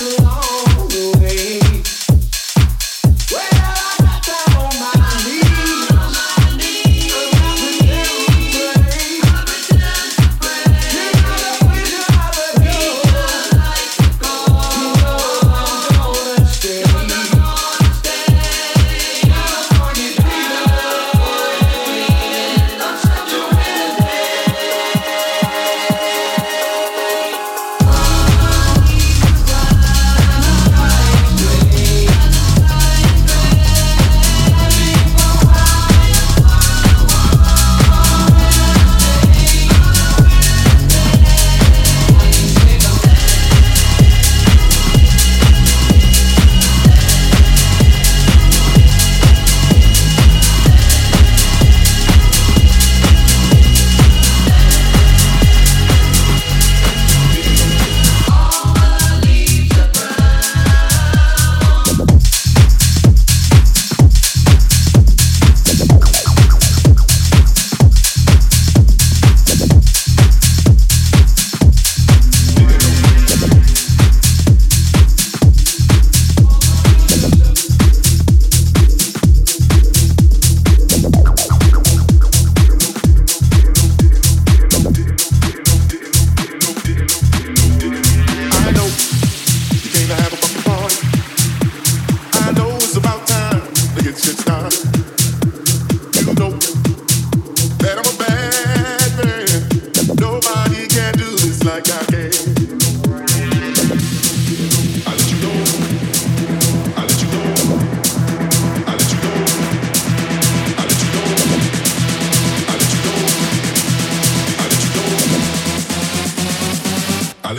long.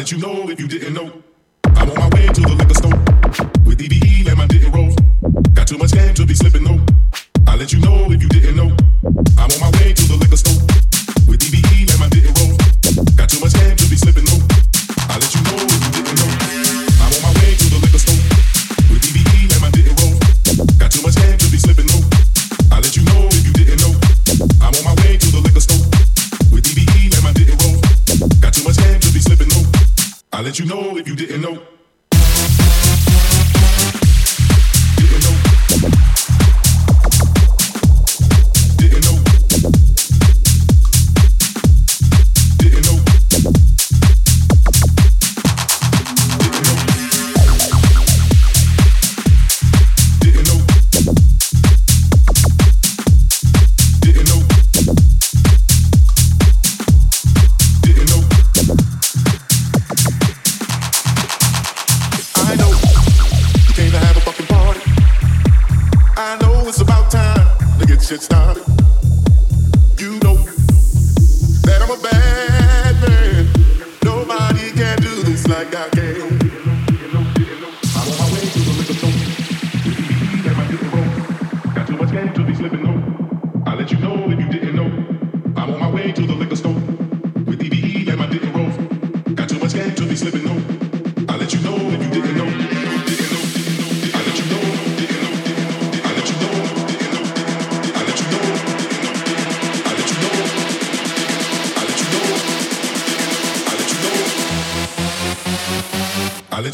let you know if you didn't know. I'm on my way to the liquor store with EBE and my didn't roll. Got too much game to be slipping though. I let you know if you didn't know. I'm on my way to the liquor store.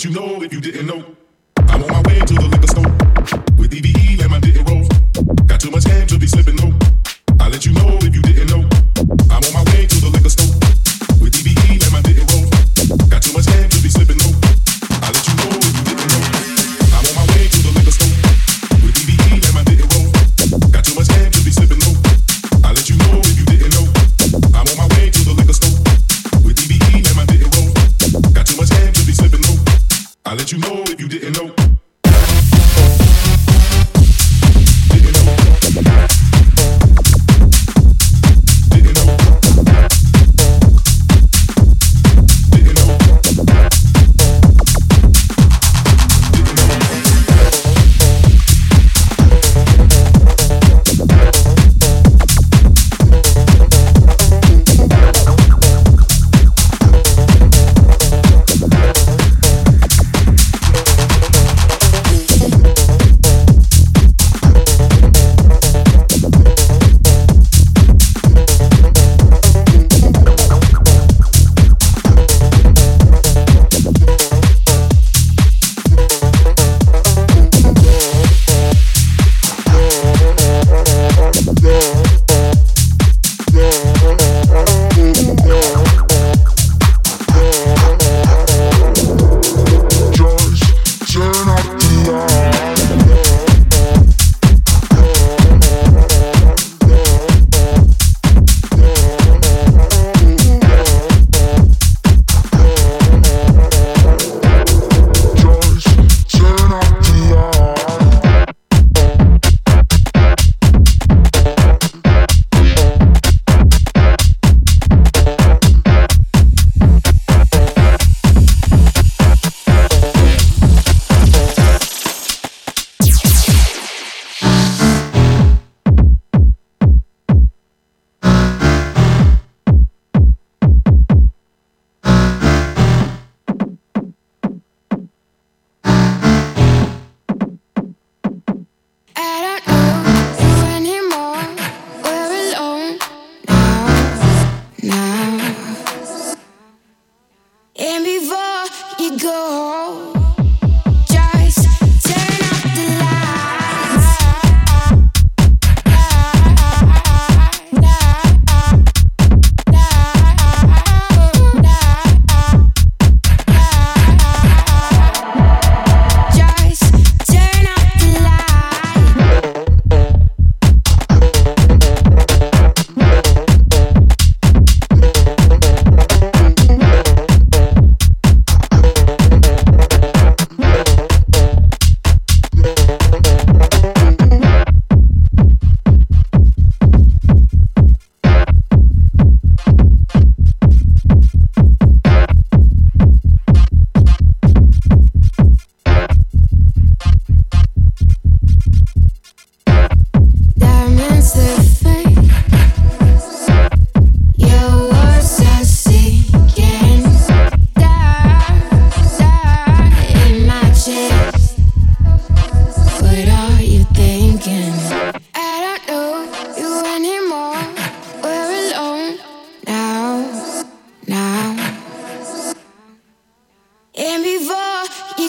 you know if you didn't know. I'm on my way to the liquor store with EBE and my didn't roll. Got too much hand to be slipping though. I let you know if you.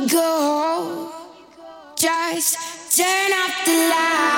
go, just turn off the light.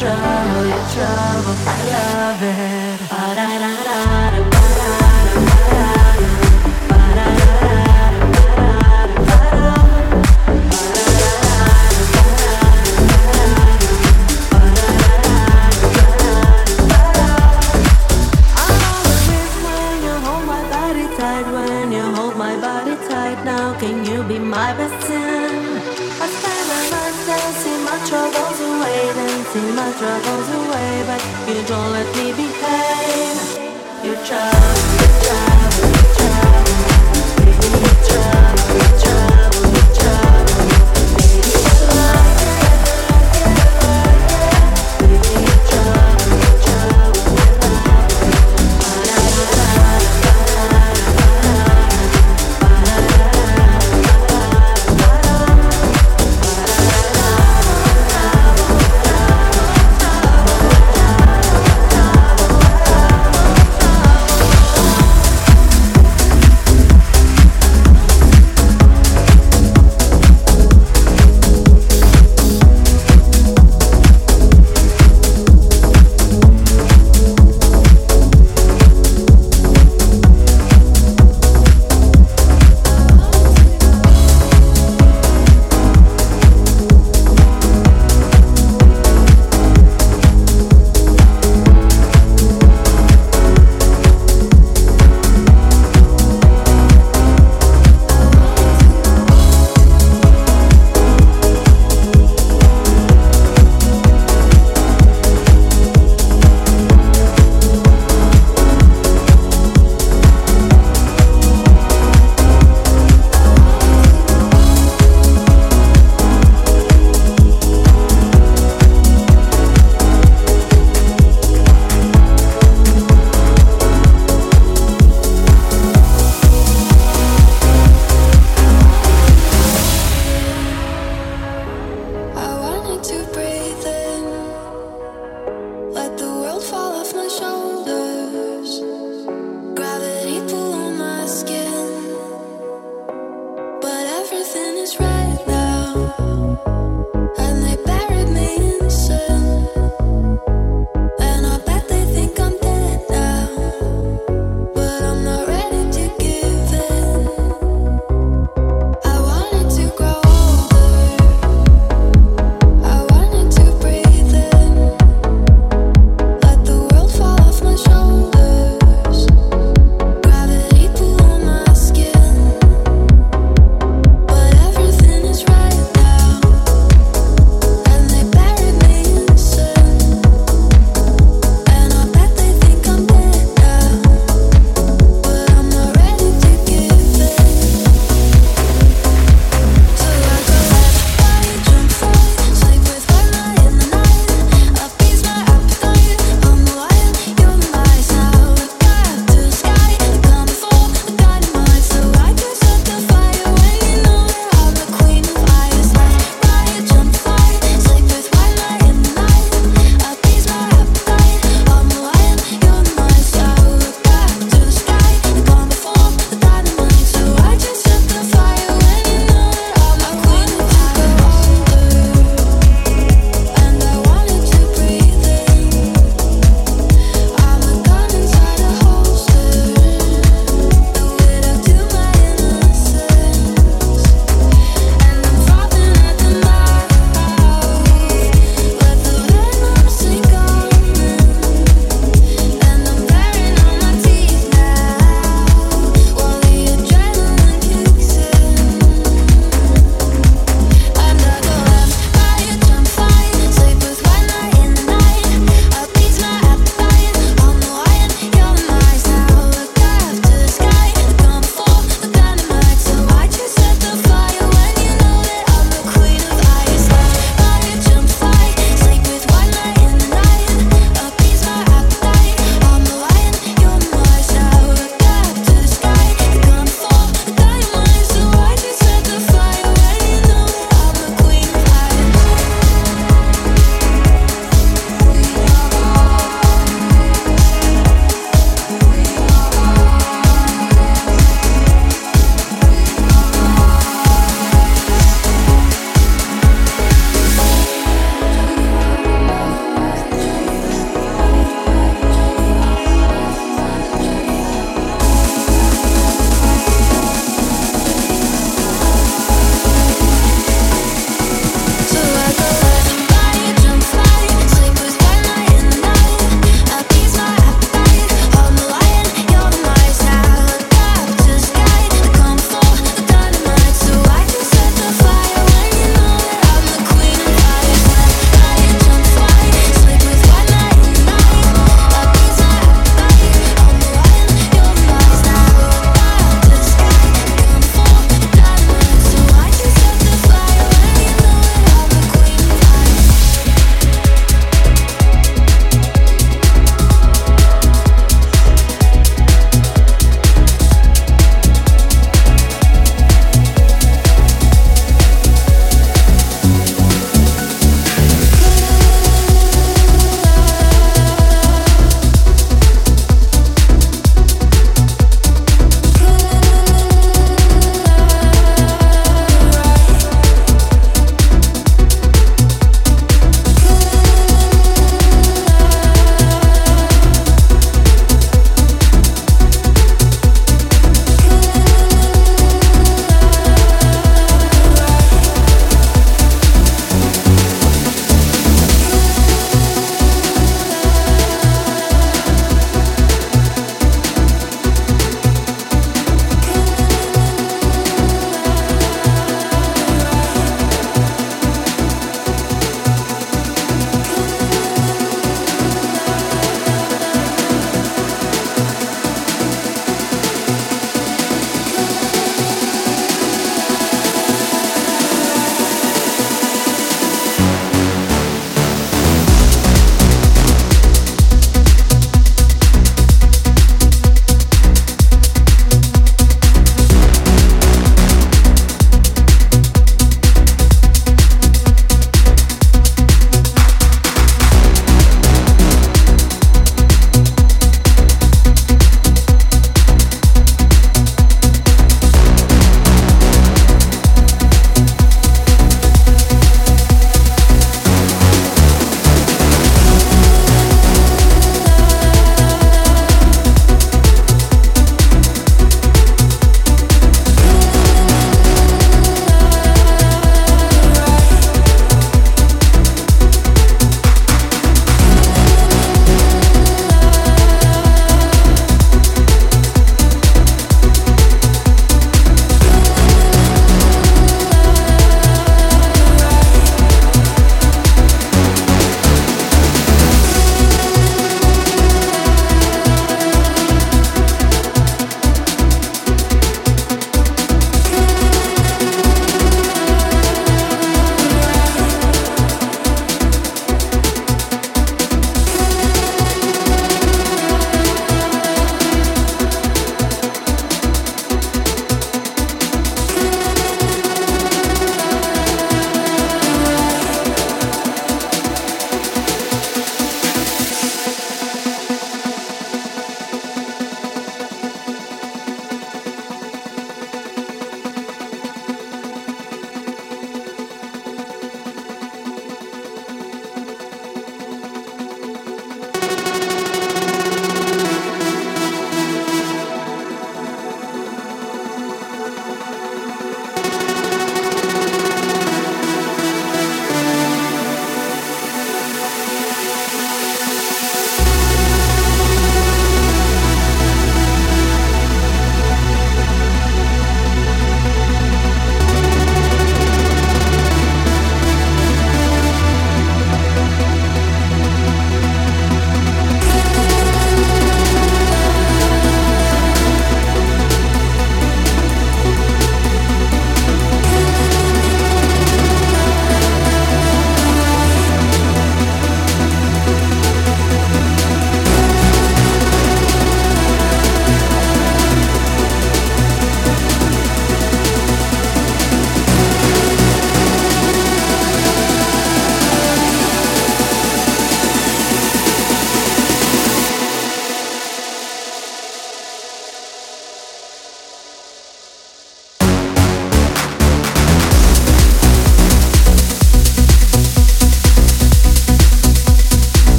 trouble, your trouble, love it.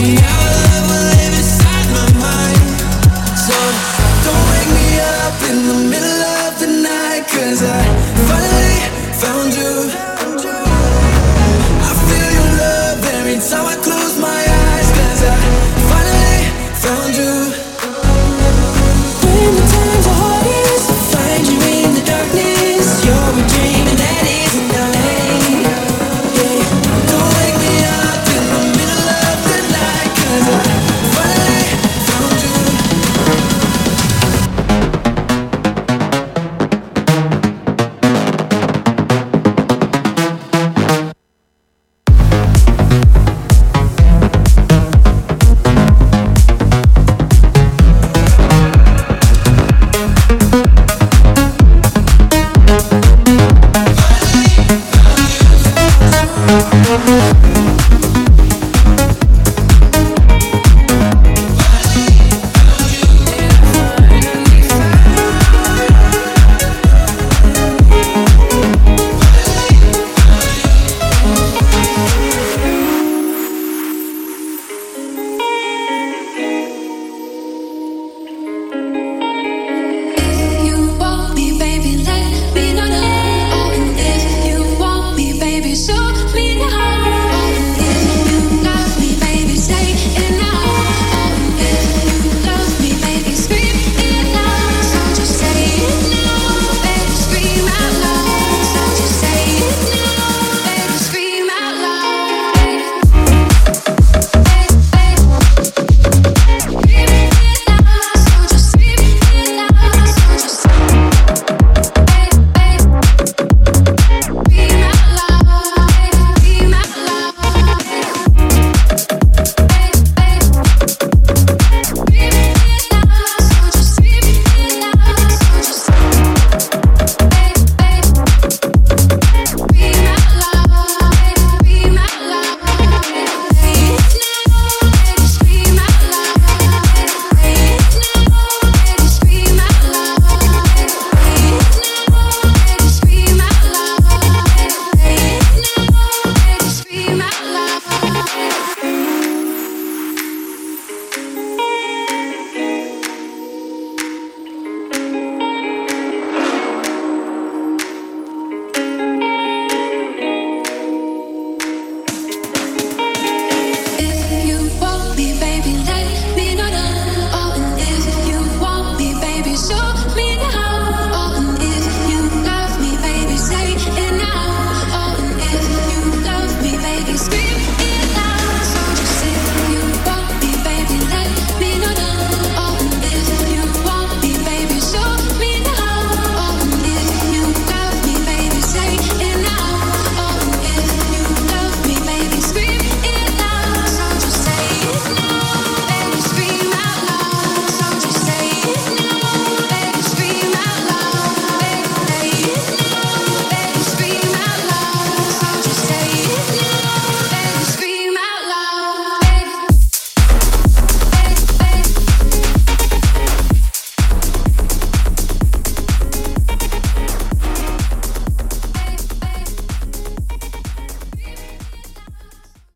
Be